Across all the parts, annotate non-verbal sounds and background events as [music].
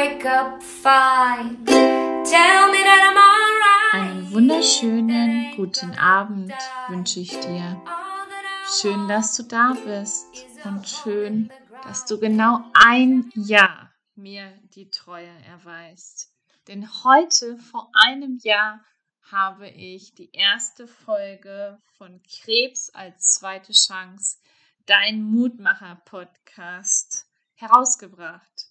wake up fine. Tell me that I'm alright. Einen wunderschönen guten Abend wünsche ich dir. Schön, dass du da bist und schön, dass du genau ein Jahr mir die Treue erweist. Denn heute vor einem Jahr habe ich die erste Folge von Krebs als zweite Chance, dein Mutmacher-Podcast, herausgebracht.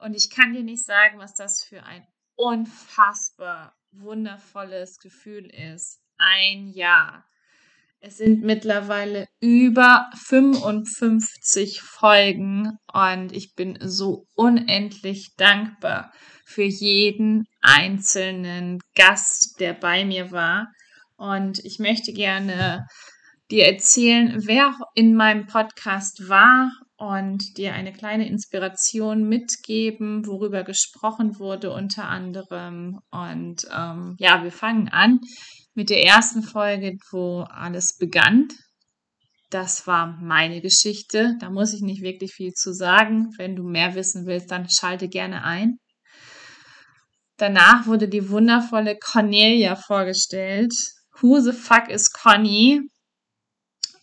Und ich kann dir nicht sagen, was das für ein unfassbar wundervolles Gefühl ist. Ein Jahr. Es sind mittlerweile über 55 Folgen und ich bin so unendlich dankbar für jeden einzelnen Gast, der bei mir war. Und ich möchte gerne dir erzählen, wer in meinem Podcast war und dir eine kleine Inspiration mitgeben, worüber gesprochen wurde unter anderem. Und ähm, ja, wir fangen an mit der ersten Folge, wo alles begann. Das war meine Geschichte. Da muss ich nicht wirklich viel zu sagen. Wenn du mehr wissen willst, dann schalte gerne ein. Danach wurde die wundervolle Cornelia vorgestellt. Who the fuck is Conny?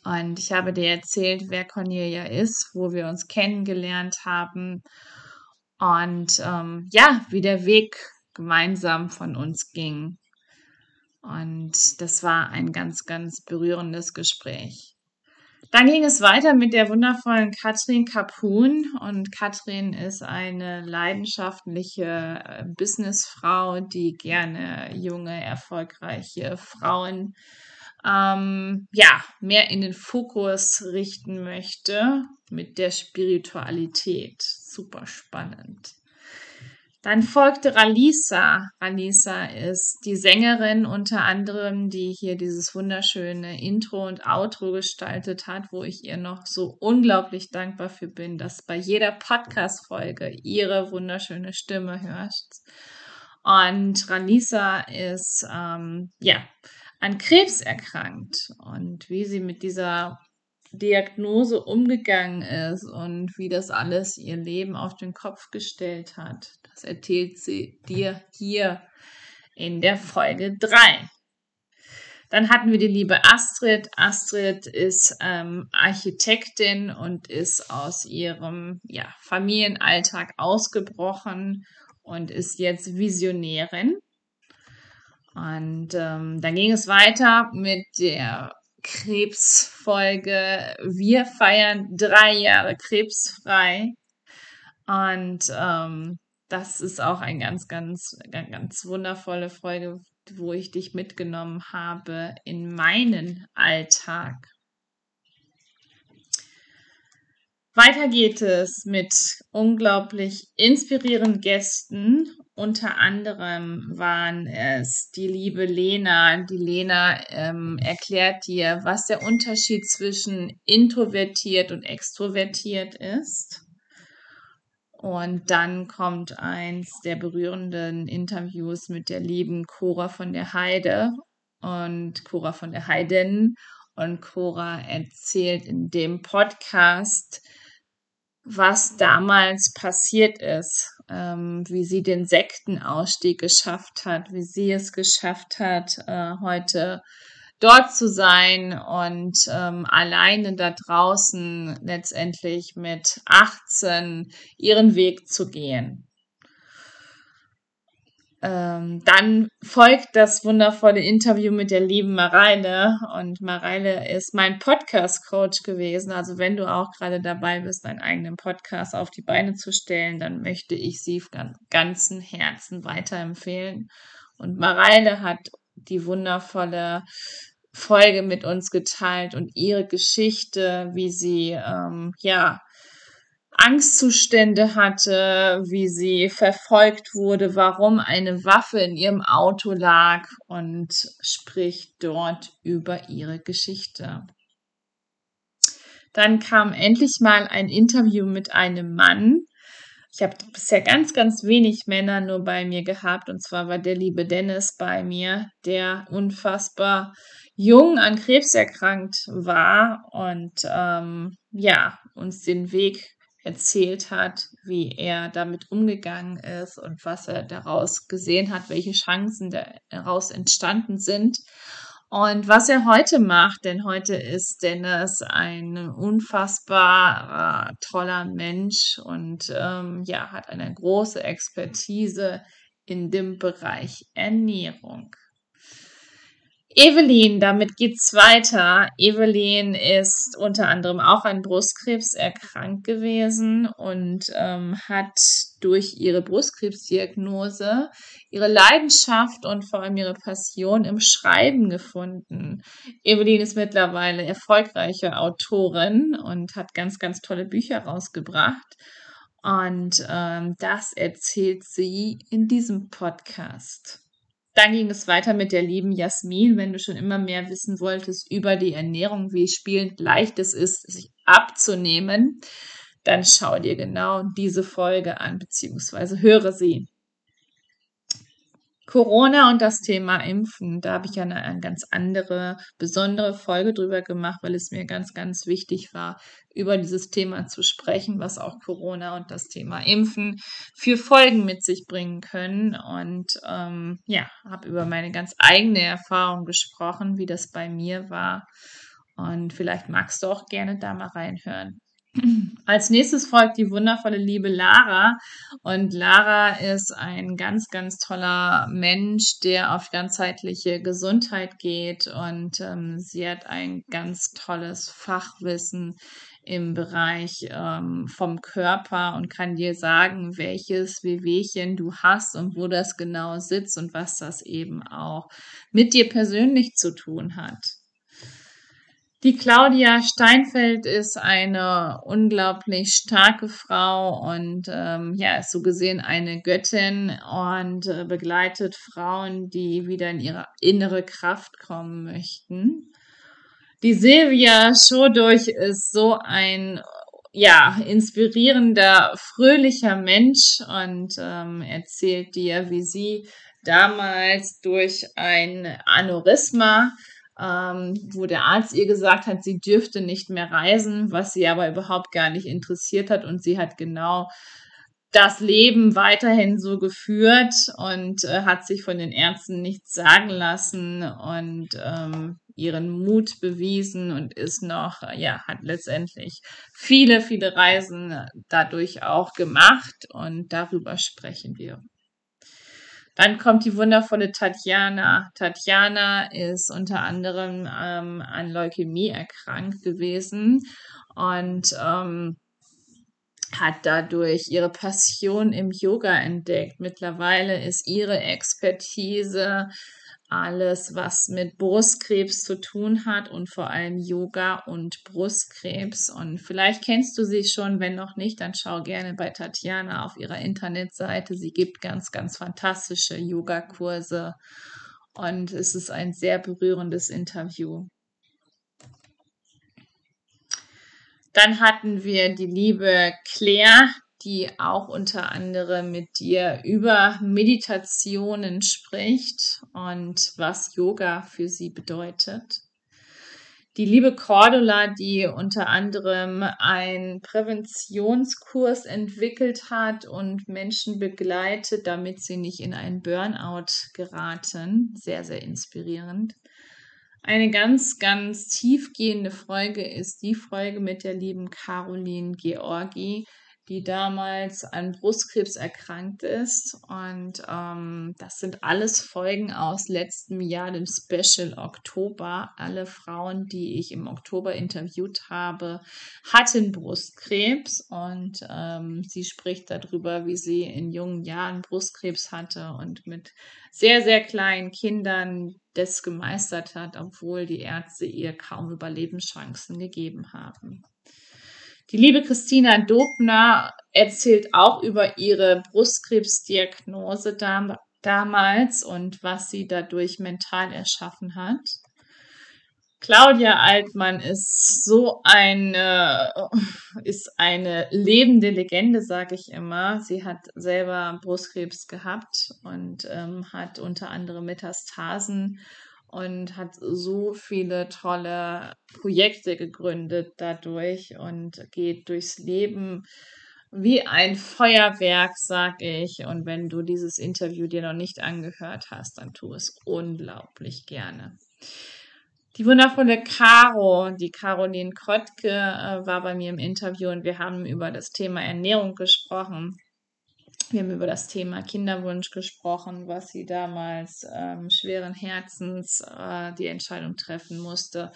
Und ich habe dir erzählt, wer Cornelia ist, wo wir uns kennengelernt haben und ähm, ja, wie der Weg gemeinsam von uns ging. Und das war ein ganz, ganz berührendes Gespräch. Dann ging es weiter mit der wundervollen Katrin Kapun. Und Katrin ist eine leidenschaftliche äh, Businessfrau, die gerne junge, erfolgreiche Frauen ähm, ja, mehr in den Fokus richten möchte mit der Spiritualität. Super spannend. Dann folgte Ralisa. Ralisa ist die Sängerin unter anderem, die hier dieses wunderschöne Intro und Outro gestaltet hat, wo ich ihr noch so unglaublich dankbar für bin, dass bei jeder Podcast-Folge ihre wunderschöne Stimme hört. Und Ralisa ist, ähm, ja, an Krebs erkrankt und wie sie mit dieser Diagnose umgegangen ist und wie das alles ihr Leben auf den Kopf gestellt hat. Das erzählt sie dir hier in der Folge 3. Dann hatten wir die liebe Astrid. Astrid ist ähm, Architektin und ist aus ihrem ja, Familienalltag ausgebrochen und ist jetzt Visionärin. Und ähm, dann ging es weiter mit der Krebsfolge. Wir feiern drei Jahre krebsfrei. Und ähm, das ist auch eine ganz, ganz, ganz, ganz wundervolle Folge, wo ich dich mitgenommen habe in meinen Alltag. Weiter geht es mit unglaublich inspirierenden Gästen unter anderem waren es die liebe Lena. Die Lena ähm, erklärt dir, was der Unterschied zwischen introvertiert und extrovertiert ist. Und dann kommt eins der berührenden Interviews mit der lieben Cora von der Heide und Cora von der Heiden. Und Cora erzählt in dem Podcast, was damals passiert ist ähm, wie sie den Sektenausstieg geschafft hat, wie sie es geschafft hat, äh, heute dort zu sein und ähm, alleine da draußen letztendlich mit 18 ihren Weg zu gehen. Ähm, dann folgt das wundervolle Interview mit der lieben Mareile. Und Mareile ist mein Podcast-Coach gewesen. Also wenn du auch gerade dabei bist, deinen eigenen Podcast auf die Beine zu stellen, dann möchte ich sie von ganzem Herzen weiterempfehlen. Und Mareile hat die wundervolle Folge mit uns geteilt und ihre Geschichte, wie sie ähm, ja Angstzustände hatte, wie sie verfolgt wurde, warum eine Waffe in ihrem Auto lag und spricht dort über ihre Geschichte. Dann kam endlich mal ein Interview mit einem Mann. Ich habe bisher ganz, ganz wenig Männer nur bei mir gehabt. Und zwar war der liebe Dennis bei mir, der unfassbar jung an Krebs erkrankt war und ähm, ja, uns den Weg erzählt hat, wie er damit umgegangen ist und was er daraus gesehen hat, welche Chancen daraus entstanden sind. Und was er heute macht, denn heute ist Dennis ein unfassbar äh, toller Mensch und ähm, ja, hat eine große Expertise in dem Bereich Ernährung. Evelyn, damit geht's weiter. Evelyn ist unter anderem auch an Brustkrebs erkrankt gewesen und ähm, hat durch ihre Brustkrebsdiagnose ihre Leidenschaft und vor allem ihre Passion im Schreiben gefunden. Evelyn ist mittlerweile erfolgreiche Autorin und hat ganz, ganz tolle Bücher rausgebracht. Und ähm, das erzählt sie in diesem Podcast. Dann ging es weiter mit der lieben Jasmin. Wenn du schon immer mehr wissen wolltest über die Ernährung, wie spielend leicht es ist, sich abzunehmen, dann schau dir genau diese Folge an, beziehungsweise höre sie. Corona und das Thema Impfen, da habe ich ja eine, eine, ganz andere, besondere Folge drüber gemacht, weil es mir ganz, ganz wichtig war, über dieses Thema zu sprechen, was auch Corona und das Thema Impfen für Folgen mit sich bringen können. Und ähm, ja, habe über meine ganz eigene Erfahrung gesprochen, wie das bei mir war. Und vielleicht magst du auch gerne da mal reinhören. Als nächstes folgt die wundervolle liebe Lara. Und Lara ist ein ganz, ganz toller Mensch, der auf ganzheitliche Gesundheit geht. Und ähm, sie hat ein ganz tolles Fachwissen im Bereich ähm, vom Körper und kann dir sagen, welches Wehwehchen du hast und wo das genau sitzt und was das eben auch mit dir persönlich zu tun hat. Die Claudia Steinfeld ist eine unglaublich starke Frau und ähm, ja, ist so gesehen eine Göttin und äh, begleitet Frauen, die wieder in ihre innere Kraft kommen möchten. Die Silvia Schodurch ist so ein ja, inspirierender, fröhlicher Mensch und ähm, erzählt dir, wie sie damals durch ein Aneurysma ähm, wo der Arzt ihr gesagt hat, sie dürfte nicht mehr reisen, was sie aber überhaupt gar nicht interessiert hat und sie hat genau das Leben weiterhin so geführt und äh, hat sich von den Ärzten nichts sagen lassen und ähm, ihren Mut bewiesen und ist noch, ja, hat letztendlich viele, viele Reisen dadurch auch gemacht und darüber sprechen wir. Dann kommt die wundervolle Tatjana. Tatjana ist unter anderem ähm, an Leukämie erkrankt gewesen und ähm, hat dadurch ihre Passion im Yoga entdeckt. Mittlerweile ist ihre Expertise alles, was mit Brustkrebs zu tun hat und vor allem Yoga und Brustkrebs. Und vielleicht kennst du sie schon, wenn noch nicht, dann schau gerne bei Tatjana auf ihrer Internetseite. Sie gibt ganz, ganz fantastische Yogakurse und es ist ein sehr berührendes Interview. Dann hatten wir die liebe Claire, die auch unter anderem mit dir über Meditationen spricht und was Yoga für sie bedeutet. Die liebe Cordula, die unter anderem einen Präventionskurs entwickelt hat und Menschen begleitet, damit sie nicht in einen Burnout geraten. Sehr, sehr inspirierend. Eine ganz, ganz tiefgehende Folge ist die Folge mit der lieben Caroline Georgi, die damals an Brustkrebs erkrankt ist. Und ähm, das sind alles Folgen aus letztem Jahr, dem Special Oktober. Alle Frauen, die ich im Oktober interviewt habe, hatten Brustkrebs. Und ähm, sie spricht darüber, wie sie in jungen Jahren Brustkrebs hatte und mit sehr, sehr kleinen Kindern das gemeistert hat, obwohl die Ärzte ihr kaum Überlebenschancen gegeben haben. Die liebe Christina Dobner erzählt auch über ihre Brustkrebsdiagnose dam damals und was sie dadurch mental erschaffen hat. Claudia Altmann ist so eine, [laughs] ist eine lebende Legende, sage ich immer. Sie hat selber Brustkrebs gehabt und ähm, hat unter anderem Metastasen und hat so viele tolle Projekte gegründet dadurch und geht durchs Leben wie ein Feuerwerk, sag ich. Und wenn du dieses Interview dir noch nicht angehört hast, dann tu es unglaublich gerne. Die wundervolle Caro, die Caroline Krottke, äh, war bei mir im Interview und wir haben über das Thema Ernährung gesprochen. Wir haben über das Thema Kinderwunsch gesprochen, was sie damals ähm, schweren Herzens äh, die Entscheidung treffen musste,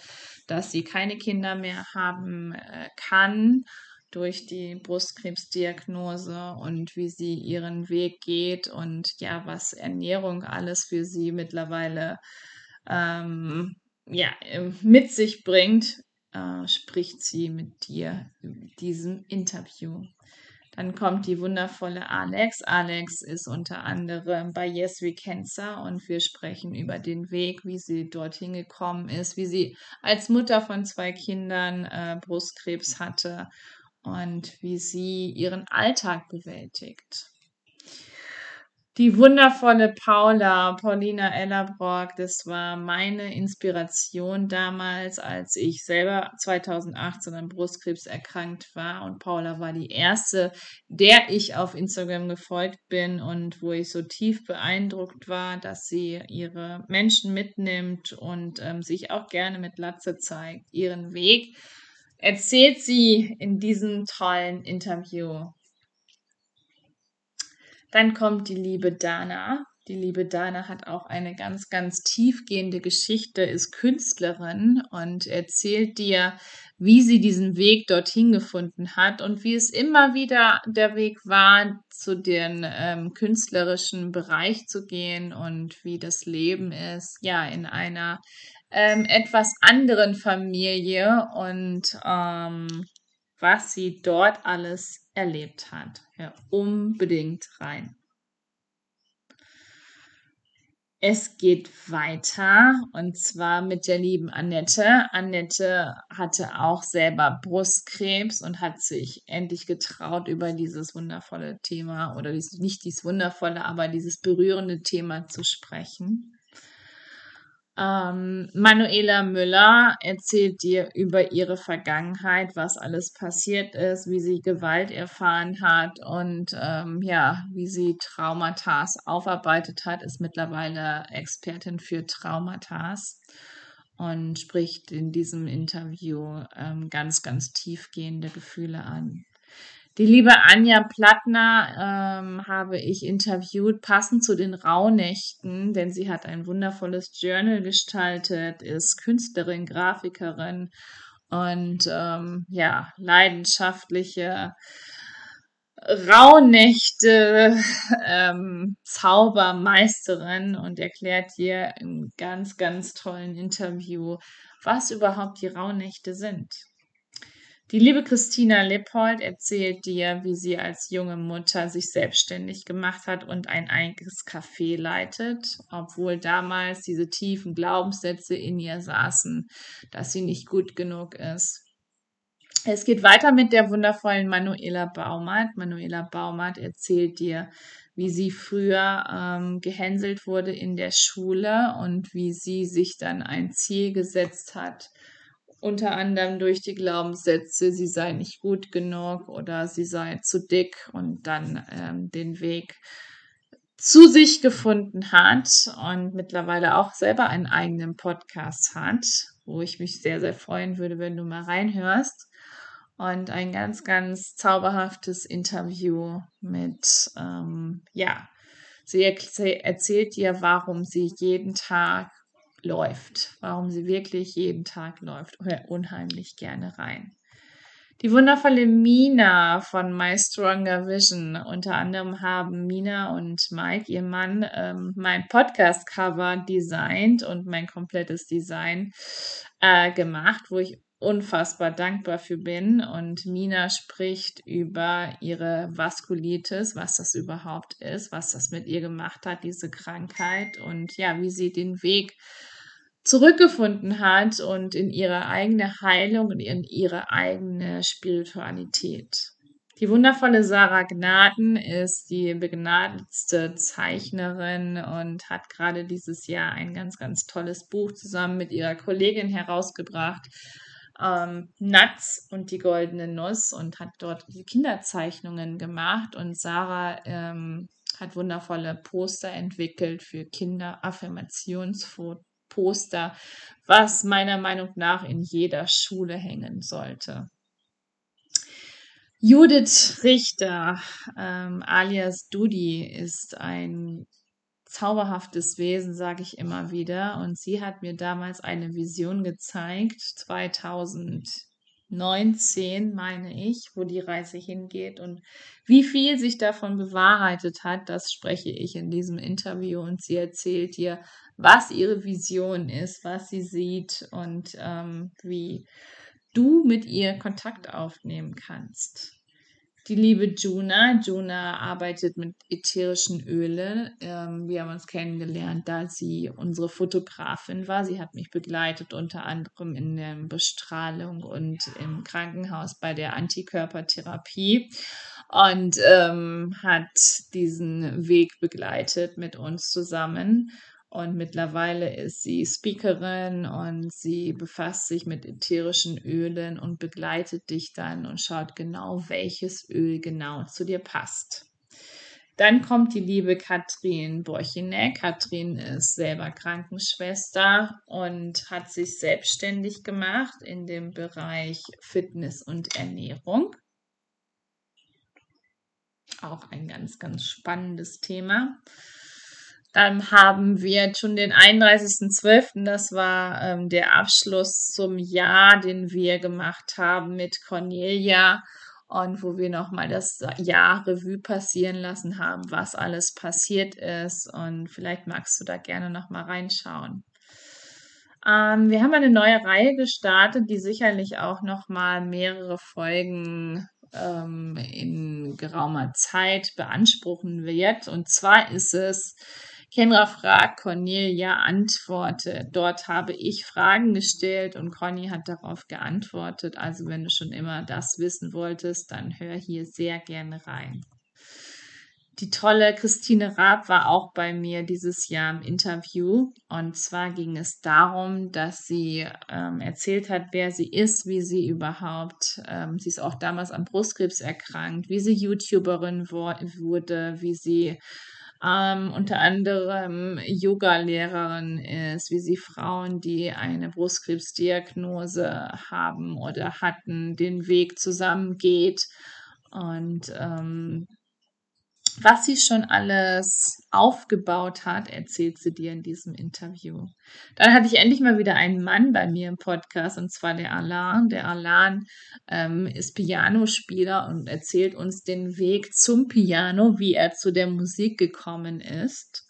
dass sie keine Kinder mehr haben äh, kann durch die Brustkrebsdiagnose und wie sie ihren Weg geht und ja, was Ernährung alles für sie mittlerweile ähm, ja, mit sich bringt, äh, spricht sie mit dir in diesem Interview. Dann kommt die wundervolle Alex. Alex ist unter anderem bei Yes We Cancer und wir sprechen über den Weg, wie sie dorthin gekommen ist, wie sie als Mutter von zwei Kindern äh, Brustkrebs hatte und wie sie ihren Alltag bewältigt. Die wundervolle Paula, Paulina Ellerbrock, das war meine Inspiration damals, als ich selber 2018 an Brustkrebs erkrankt war. Und Paula war die erste, der ich auf Instagram gefolgt bin und wo ich so tief beeindruckt war, dass sie ihre Menschen mitnimmt und ähm, sich auch gerne mit Latze zeigt, ihren Weg. Erzählt sie in diesem tollen Interview dann kommt die liebe Dana. Die liebe Dana hat auch eine ganz, ganz tiefgehende Geschichte, ist Künstlerin und erzählt dir, wie sie diesen Weg dorthin gefunden hat und wie es immer wieder der Weg war, zu den ähm, künstlerischen Bereich zu gehen und wie das Leben ist, ja, in einer ähm, etwas anderen Familie und ähm, was sie dort alles erlebt hat. Ja, unbedingt rein. Es geht weiter und zwar mit der lieben Annette. Annette hatte auch selber Brustkrebs und hat sich endlich getraut, über dieses wundervolle Thema oder nicht dieses wundervolle, aber dieses berührende Thema zu sprechen. Ähm, Manuela Müller erzählt dir über ihre Vergangenheit, was alles passiert ist, wie sie Gewalt erfahren hat und ähm, ja, wie sie Traumata aufarbeitet hat, ist mittlerweile Expertin für Traumata und spricht in diesem Interview ähm, ganz, ganz tiefgehende Gefühle an. Die liebe Anja Plattner ähm, habe ich interviewt, passend zu den Rauhnächten, denn sie hat ein wundervolles Journal gestaltet, ist Künstlerin, Grafikerin und ähm, ja, leidenschaftliche Rauhnächte ähm, Zaubermeisterin und erklärt dir im ganz, ganz tollen Interview, was überhaupt die Rauhnächte sind. Die liebe Christina Lippold erzählt dir, wie sie als junge Mutter sich selbstständig gemacht hat und ein eigenes Café leitet, obwohl damals diese tiefen Glaubenssätze in ihr saßen, dass sie nicht gut genug ist. Es geht weiter mit der wundervollen Manuela Baumart. Manuela Baumart erzählt dir, wie sie früher ähm, gehänselt wurde in der Schule und wie sie sich dann ein Ziel gesetzt hat, unter anderem durch die Glaubenssätze, sie sei nicht gut genug oder sie sei zu dick und dann ähm, den Weg zu sich gefunden hat und mittlerweile auch selber einen eigenen Podcast hat, wo ich mich sehr, sehr freuen würde, wenn du mal reinhörst. Und ein ganz, ganz zauberhaftes Interview mit, ähm, ja, sie erzählt dir, warum sie jeden Tag läuft, warum sie wirklich jeden Tag läuft, unheimlich gerne rein. Die wundervolle Mina von My Stronger Vision. Unter anderem haben Mina und Mike, ihr Mann, ähm, mein Podcast-Cover designt und mein komplettes Design äh, gemacht, wo ich unfassbar dankbar für bin. Und Mina spricht über ihre Vaskulitis, was das überhaupt ist, was das mit ihr gemacht hat, diese Krankheit und ja, wie sie den Weg zurückgefunden hat und in ihre eigene Heilung und in ihre eigene Spiritualität. Die wundervolle Sarah Gnaden ist die begnadetste Zeichnerin und hat gerade dieses Jahr ein ganz, ganz tolles Buch zusammen mit ihrer Kollegin herausgebracht. Ähm, Nuts und die goldene Nuss und hat dort die Kinderzeichnungen gemacht. Und Sarah ähm, hat wundervolle Poster entwickelt für Kinder, Affirmationsposter, was meiner Meinung nach in jeder Schule hängen sollte. Judith Richter, ähm, alias Dudi, ist ein zauberhaftes Wesen, sage ich immer wieder. Und sie hat mir damals eine Vision gezeigt, 2019 meine ich, wo die Reise hingeht. Und wie viel sich davon bewahrheitet hat, das spreche ich in diesem Interview. Und sie erzählt dir, was ihre Vision ist, was sie sieht und ähm, wie du mit ihr Kontakt aufnehmen kannst. Die liebe Juna. Juna arbeitet mit ätherischen Ölen. Ähm, wir haben uns kennengelernt, da sie unsere Fotografin war. Sie hat mich begleitet, unter anderem in der Bestrahlung und im Krankenhaus bei der Antikörpertherapie und ähm, hat diesen Weg begleitet mit uns zusammen. Und mittlerweile ist sie Speakerin und sie befasst sich mit ätherischen Ölen und begleitet dich dann und schaut genau, welches Öl genau zu dir passt. Dann kommt die liebe Katrin Borchinek. Katrin ist selber Krankenschwester und hat sich selbstständig gemacht in dem Bereich Fitness und Ernährung. Auch ein ganz, ganz spannendes Thema. Dann haben wir schon den 31.12., das war ähm, der Abschluss zum Jahr, den wir gemacht haben mit Cornelia und wo wir nochmal das Jahr Revue passieren lassen haben, was alles passiert ist. Und vielleicht magst du da gerne nochmal reinschauen. Ähm, wir haben eine neue Reihe gestartet, die sicherlich auch nochmal mehrere Folgen ähm, in geraumer Zeit beanspruchen wird. Und zwar ist es Kenra fragt, Cornelia antwortet. Dort habe ich Fragen gestellt und Conny hat darauf geantwortet. Also wenn du schon immer das wissen wolltest, dann hör hier sehr gerne rein. Die tolle Christine Raab war auch bei mir dieses Jahr im Interview. Und zwar ging es darum, dass sie ähm, erzählt hat, wer sie ist, wie sie überhaupt, ähm, sie ist auch damals an Brustkrebs erkrankt, wie sie YouTuberin wurde, wie sie ähm, unter anderem Yoga-Lehrerin ist, wie sie Frauen, die eine Brustkrebsdiagnose haben oder hatten, den Weg zusammengeht. Und ähm, was sie schon alles aufgebaut hat, erzählt sie dir in diesem Interview. Dann hatte ich endlich mal wieder einen Mann bei mir im Podcast, und zwar der Alan. Der Alan ähm, ist Pianospieler und erzählt uns den Weg zum Piano, wie er zu der Musik gekommen ist.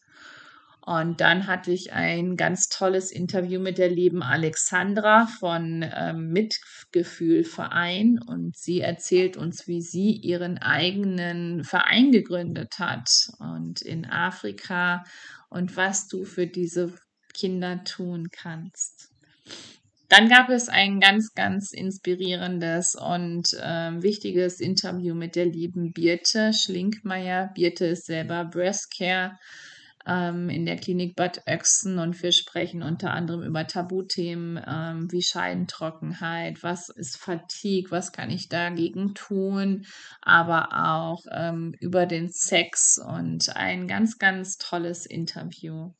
Und dann hatte ich ein ganz tolles Interview mit der lieben Alexandra von ähm, Mitgefühl und sie erzählt uns, wie sie ihren eigenen Verein gegründet hat und in Afrika und was du für diese Kinder tun kannst. Dann gab es ein ganz, ganz inspirierendes und äh, wichtiges Interview mit der lieben Birte Schlinkmeier. Birte ist selber Breast Care ähm, in der Klinik Bad Oechsen und wir sprechen unter anderem über Tabuthemen ähm, wie Scheidentrockenheit, was ist Fatigue, was kann ich dagegen tun, aber auch ähm, über den Sex und ein ganz, ganz tolles Interview.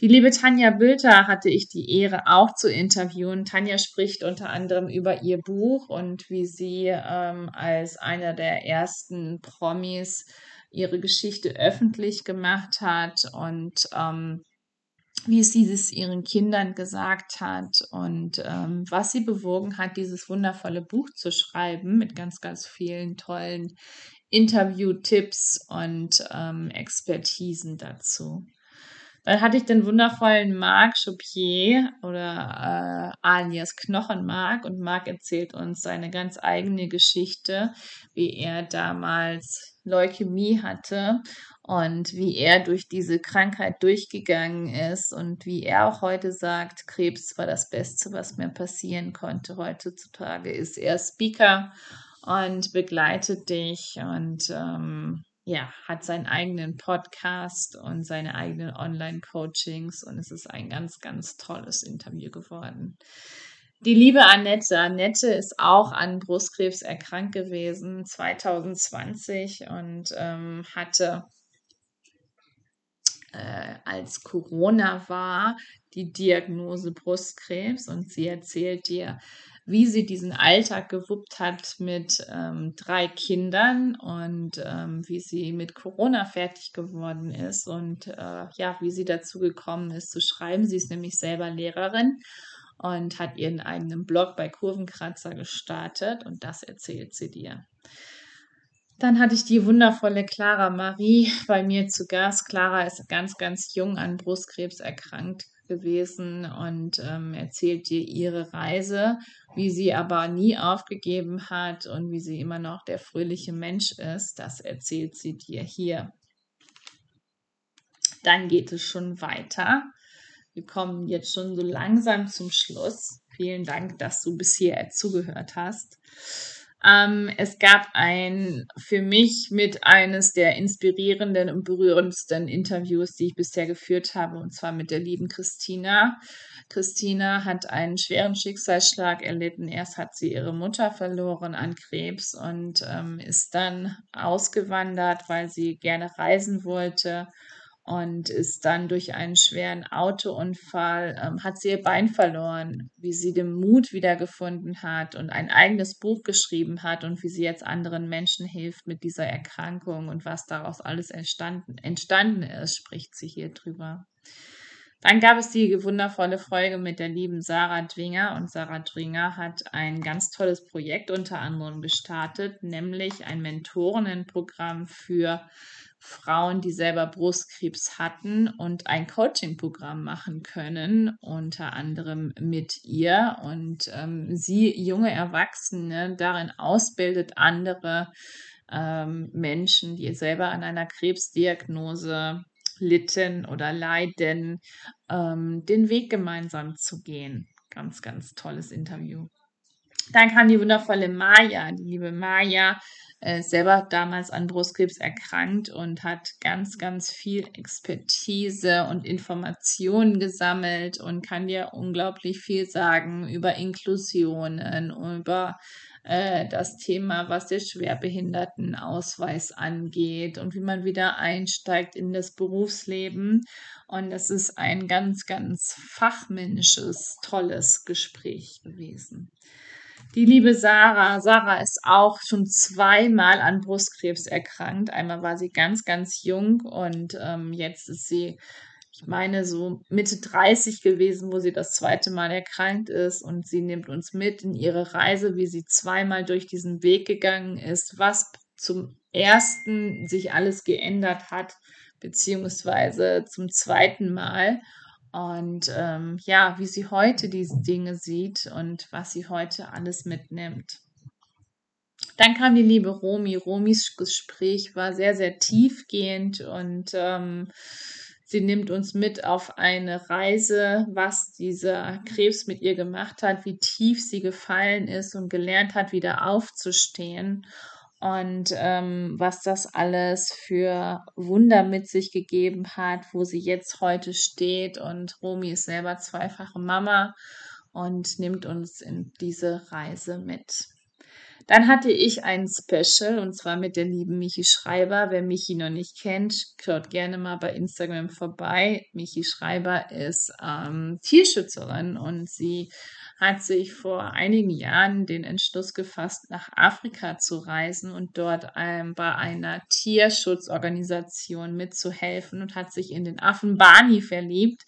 Die liebe Tanja Bülter hatte ich die Ehre auch zu interviewen. Tanja spricht unter anderem über ihr Buch und wie sie ähm, als einer der ersten Promis ihre Geschichte öffentlich gemacht hat und ähm, wie sie es ihren Kindern gesagt hat und ähm, was sie bewogen hat, dieses wundervolle Buch zu schreiben mit ganz, ganz vielen tollen Interview-Tipps und ähm, Expertisen dazu. Dann hatte ich den wundervollen Marc Choupier oder äh, alias Knochenmark und Marc erzählt uns seine ganz eigene Geschichte, wie er damals Leukämie hatte und wie er durch diese Krankheit durchgegangen ist und wie er auch heute sagt, Krebs war das Beste, was mir passieren konnte. Heutzutage ist er Speaker und begleitet dich und ähm, ja, hat seinen eigenen Podcast und seine eigenen Online-Coachings und es ist ein ganz, ganz tolles Interview geworden. Die liebe Annette. Annette ist auch an Brustkrebs erkrankt gewesen 2020 und ähm, hatte äh, als Corona war die Diagnose Brustkrebs und sie erzählt dir, wie sie diesen Alltag gewuppt hat mit ähm, drei Kindern und ähm, wie sie mit Corona fertig geworden ist und äh, ja, wie sie dazu gekommen ist zu schreiben. Sie ist nämlich selber Lehrerin und hat ihren eigenen Blog bei Kurvenkratzer gestartet und das erzählt sie dir. Dann hatte ich die wundervolle Clara Marie bei mir zu Gast. Clara ist ganz, ganz jung an Brustkrebs erkrankt gewesen und ähm, erzählt dir ihre Reise, wie sie aber nie aufgegeben hat und wie sie immer noch der fröhliche Mensch ist. Das erzählt sie dir hier. Dann geht es schon weiter. Wir kommen jetzt schon so langsam zum Schluss. Vielen Dank, dass du bis hierher zugehört hast. Ähm, es gab ein für mich mit eines der inspirierenden und berührendsten Interviews, die ich bisher geführt habe, und zwar mit der lieben Christina. Christina hat einen schweren Schicksalsschlag erlitten. Erst hat sie ihre Mutter verloren an Krebs und ähm, ist dann ausgewandert, weil sie gerne reisen wollte und ist dann durch einen schweren Autounfall, ähm, hat sie ihr Bein verloren, wie sie den Mut wiedergefunden hat und ein eigenes Buch geschrieben hat und wie sie jetzt anderen Menschen hilft mit dieser Erkrankung und was daraus alles entstanden, entstanden ist, spricht sie hier drüber. Dann gab es die wundervolle Folge mit der lieben Sarah Dwinger und Sarah Dwinger hat ein ganz tolles Projekt unter anderem gestartet, nämlich ein Mentorinnenprogramm für Frauen, die selber Brustkrebs hatten und ein Coaching-Programm machen können, unter anderem mit ihr. Und ähm, sie, junge Erwachsene, darin ausbildet, andere ähm, Menschen, die selber an einer Krebsdiagnose litten oder leiden, ähm, den Weg gemeinsam zu gehen. Ganz, ganz tolles Interview. Dann kam die wundervolle Maya, die liebe Maya, äh, selber damals an Brustkrebs erkrankt und hat ganz, ganz viel Expertise und Informationen gesammelt und kann dir unglaublich viel sagen über Inklusionen, über äh, das Thema, was der Schwerbehindertenausweis angeht und wie man wieder einsteigt in das Berufsleben. Und das ist ein ganz, ganz fachmännisches, tolles Gespräch gewesen. Die liebe Sarah. Sarah ist auch schon zweimal an Brustkrebs erkrankt. Einmal war sie ganz, ganz jung und ähm, jetzt ist sie, ich meine, so Mitte 30 gewesen, wo sie das zweite Mal erkrankt ist. Und sie nimmt uns mit in ihre Reise, wie sie zweimal durch diesen Weg gegangen ist, was zum ersten sich alles geändert hat, beziehungsweise zum zweiten Mal. Und ähm, ja, wie sie heute diese Dinge sieht und was sie heute alles mitnimmt. Dann kam die liebe Romi. Romis Gespräch war sehr, sehr tiefgehend und ähm, sie nimmt uns mit auf eine Reise, was dieser Krebs mit ihr gemacht hat, wie tief sie gefallen ist und gelernt hat, wieder aufzustehen und ähm, was das alles für Wunder mit sich gegeben hat, wo sie jetzt heute steht. Und Romy ist selber zweifache Mama und nimmt uns in diese Reise mit. Dann hatte ich ein Special und zwar mit der lieben Michi Schreiber. Wer Michi noch nicht kennt, schaut gerne mal bei Instagram vorbei. Michi Schreiber ist ähm, Tierschützerin und sie hat sich vor einigen Jahren den Entschluss gefasst, nach Afrika zu reisen und dort ähm, bei einer Tierschutzorganisation mitzuhelfen und hat sich in den Affen Bani verliebt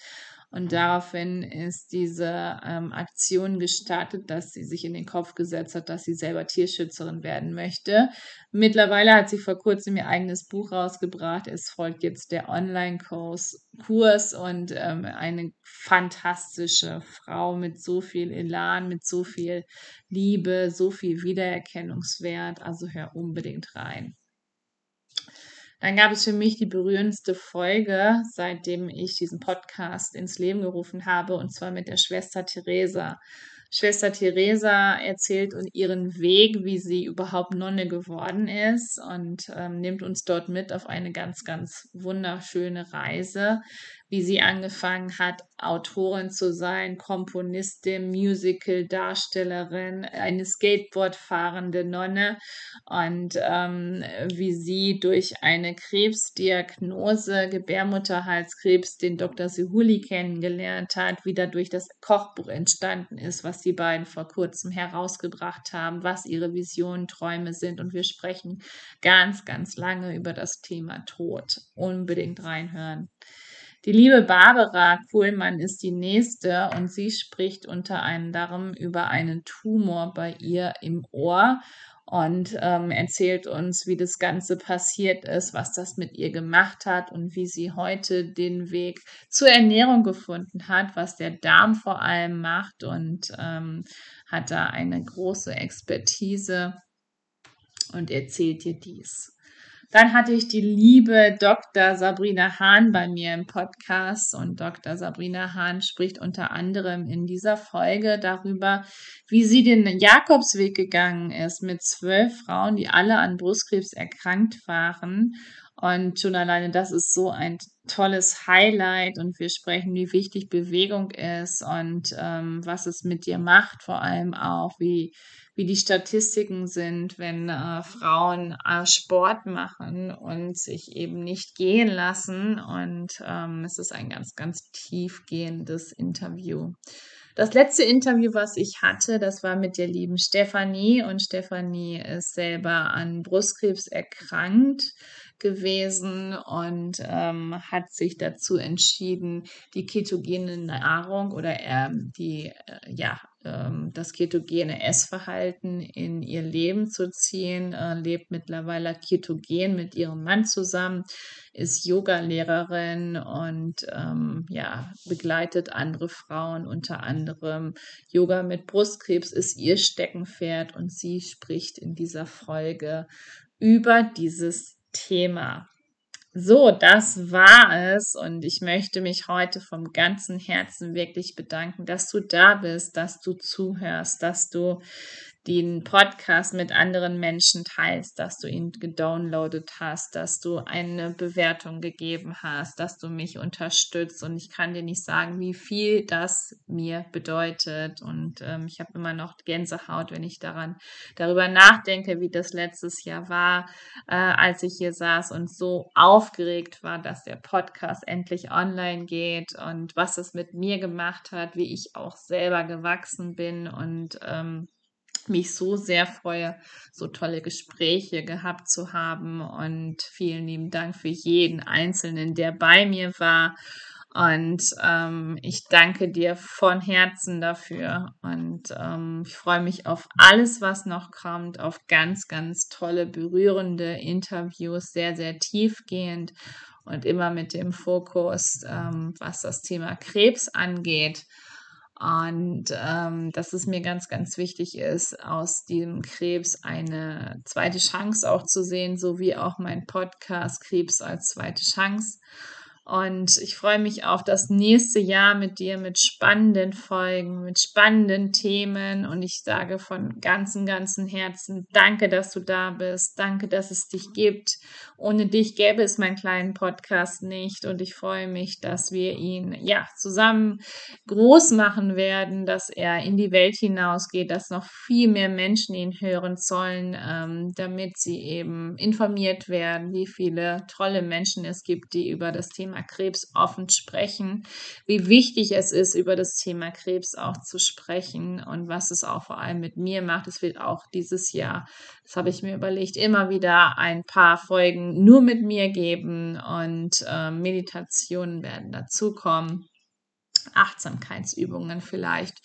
und daraufhin ist diese ähm, Aktion gestartet, dass sie sich in den Kopf gesetzt hat, dass sie selber Tierschützerin werden möchte. Mittlerweile hat sie vor kurzem ihr eigenes Buch rausgebracht. Es folgt jetzt der Online-Kurs Kurs und ähm, eine fantastische Frau mit so viel Elan, mit so viel Liebe, so viel Wiedererkennungswert. Also hör unbedingt rein. Dann gab es für mich die berührendste Folge, seitdem ich diesen Podcast ins Leben gerufen habe, und zwar mit der Schwester Theresa. Schwester Theresa erzählt uns ihren Weg, wie sie überhaupt Nonne geworden ist und ähm, nimmt uns dort mit auf eine ganz, ganz wunderschöne Reise, wie sie angefangen hat, Autorin zu sein, Komponistin, Musical-Darstellerin, eine Skateboard-fahrende Nonne und ähm, wie sie durch eine Krebsdiagnose, Gebärmutterhalskrebs, den Dr. Sehuli kennengelernt hat, wie dadurch das Kochbuch entstanden ist, was die beiden vor kurzem herausgebracht haben, was ihre Visionen, Träume sind. Und wir sprechen ganz, ganz lange über das Thema Tod. Unbedingt reinhören. Die liebe Barbara Kuhlmann ist die nächste und sie spricht unter anderem über einen Tumor bei ihr im Ohr und ähm, erzählt uns, wie das Ganze passiert ist, was das mit ihr gemacht hat und wie sie heute den Weg zur Ernährung gefunden hat, was der Darm vor allem macht und ähm, hat da eine große Expertise und erzählt dir dies. Dann hatte ich die liebe Dr. Sabrina Hahn bei mir im Podcast und Dr. Sabrina Hahn spricht unter anderem in dieser Folge darüber, wie sie den Jakobsweg gegangen ist mit zwölf Frauen, die alle an Brustkrebs erkrankt waren. Und schon alleine das ist so ein tolles Highlight und wir sprechen, wie wichtig Bewegung ist und ähm, was es mit dir macht, vor allem auch, wie wie die Statistiken sind, wenn äh, Frauen äh, Sport machen und sich eben nicht gehen lassen. Und ähm, es ist ein ganz, ganz tiefgehendes Interview. Das letzte Interview, was ich hatte, das war mit der lieben Stefanie und Stefanie ist selber an Brustkrebs erkrankt gewesen und ähm, hat sich dazu entschieden, die ketogene Nahrung oder ähm, die äh, ja ähm, das ketogene Essverhalten in ihr Leben zu ziehen, äh, lebt mittlerweile ketogen mit ihrem Mann zusammen, ist Yoga-Lehrerin und ähm, ja, begleitet andere Frauen, unter anderem Yoga mit Brustkrebs ist ihr Steckenpferd und sie spricht in dieser Folge über dieses Thema. So, das war es und ich möchte mich heute vom ganzen Herzen wirklich bedanken, dass du da bist, dass du zuhörst, dass du den Podcast mit anderen Menschen teilst, dass du ihn gedownloadet hast, dass du eine Bewertung gegeben hast, dass du mich unterstützt. Und ich kann dir nicht sagen, wie viel das mir bedeutet. Und ähm, ich habe immer noch Gänsehaut, wenn ich daran darüber nachdenke, wie das letztes Jahr war, äh, als ich hier saß und so aufgeregt war, dass der Podcast endlich online geht und was es mit mir gemacht hat, wie ich auch selber gewachsen bin und ähm, mich so sehr freue, so tolle Gespräche gehabt zu haben. Und vielen lieben Dank für jeden Einzelnen, der bei mir war. Und ähm, ich danke dir von Herzen dafür. Und ähm, ich freue mich auf alles, was noch kommt, auf ganz, ganz tolle, berührende Interviews, sehr, sehr tiefgehend und immer mit dem Fokus, ähm, was das Thema Krebs angeht. Und ähm, dass es mir ganz, ganz wichtig ist, aus dem Krebs eine zweite Chance auch zu sehen, so wie auch mein Podcast Krebs als zweite Chance. Und ich freue mich auf das nächste Jahr mit dir mit spannenden Folgen, mit spannenden Themen. Und ich sage von ganzem, ganzem Herzen, danke, dass du da bist. Danke, dass es dich gibt. Ohne dich gäbe es meinen kleinen Podcast nicht. Und ich freue mich, dass wir ihn, ja, zusammen groß machen werden, dass er in die Welt hinausgeht, dass noch viel mehr Menschen ihn hören sollen, ähm, damit sie eben informiert werden, wie viele tolle Menschen es gibt, die über das Thema Krebs offen sprechen, wie wichtig es ist, über das Thema Krebs auch zu sprechen und was es auch vor allem mit mir macht. Es wird auch dieses Jahr, das habe ich mir überlegt, immer wieder ein paar Folgen nur mit mir geben und äh, Meditationen werden dazukommen, Achtsamkeitsübungen vielleicht.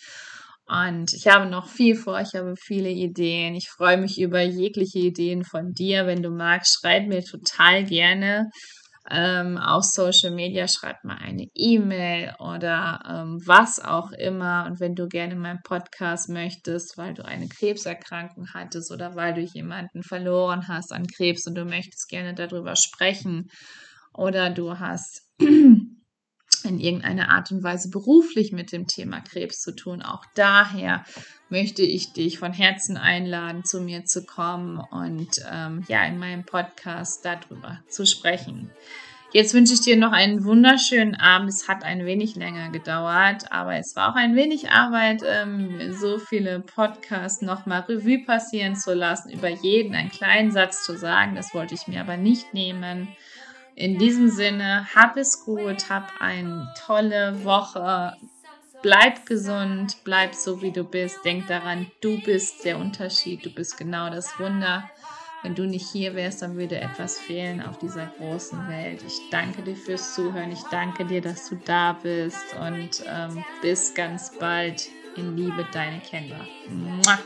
Und ich habe noch viel vor, ich habe viele Ideen. Ich freue mich über jegliche Ideen von dir. Wenn du magst, schreib mir total gerne ähm, auf Social Media, schreib mal eine E-Mail oder ähm, was auch immer. Und wenn du gerne meinen Podcast möchtest, weil du eine Krebserkrankung hattest oder weil du jemanden verloren hast an Krebs und du möchtest gerne darüber sprechen oder du hast in irgendeiner Art und Weise beruflich mit dem Thema Krebs zu tun. Auch daher möchte ich dich von Herzen einladen, zu mir zu kommen und ähm, ja, in meinem Podcast darüber zu sprechen. Jetzt wünsche ich dir noch einen wunderschönen Abend. Es hat ein wenig länger gedauert, aber es war auch ein wenig Arbeit, ähm, so viele Podcasts nochmal Revue passieren zu lassen, über jeden einen kleinen Satz zu sagen. Das wollte ich mir aber nicht nehmen. In diesem Sinne, hab es gut, hab eine tolle Woche. Bleib gesund, bleib so wie du bist. Denk daran, du bist der Unterschied, du bist genau das Wunder. Wenn du nicht hier wärst, dann würde etwas fehlen auf dieser großen Welt. Ich danke dir fürs Zuhören. Ich danke dir, dass du da bist und ähm, bis ganz bald. In Liebe, deine Kendra. Mua.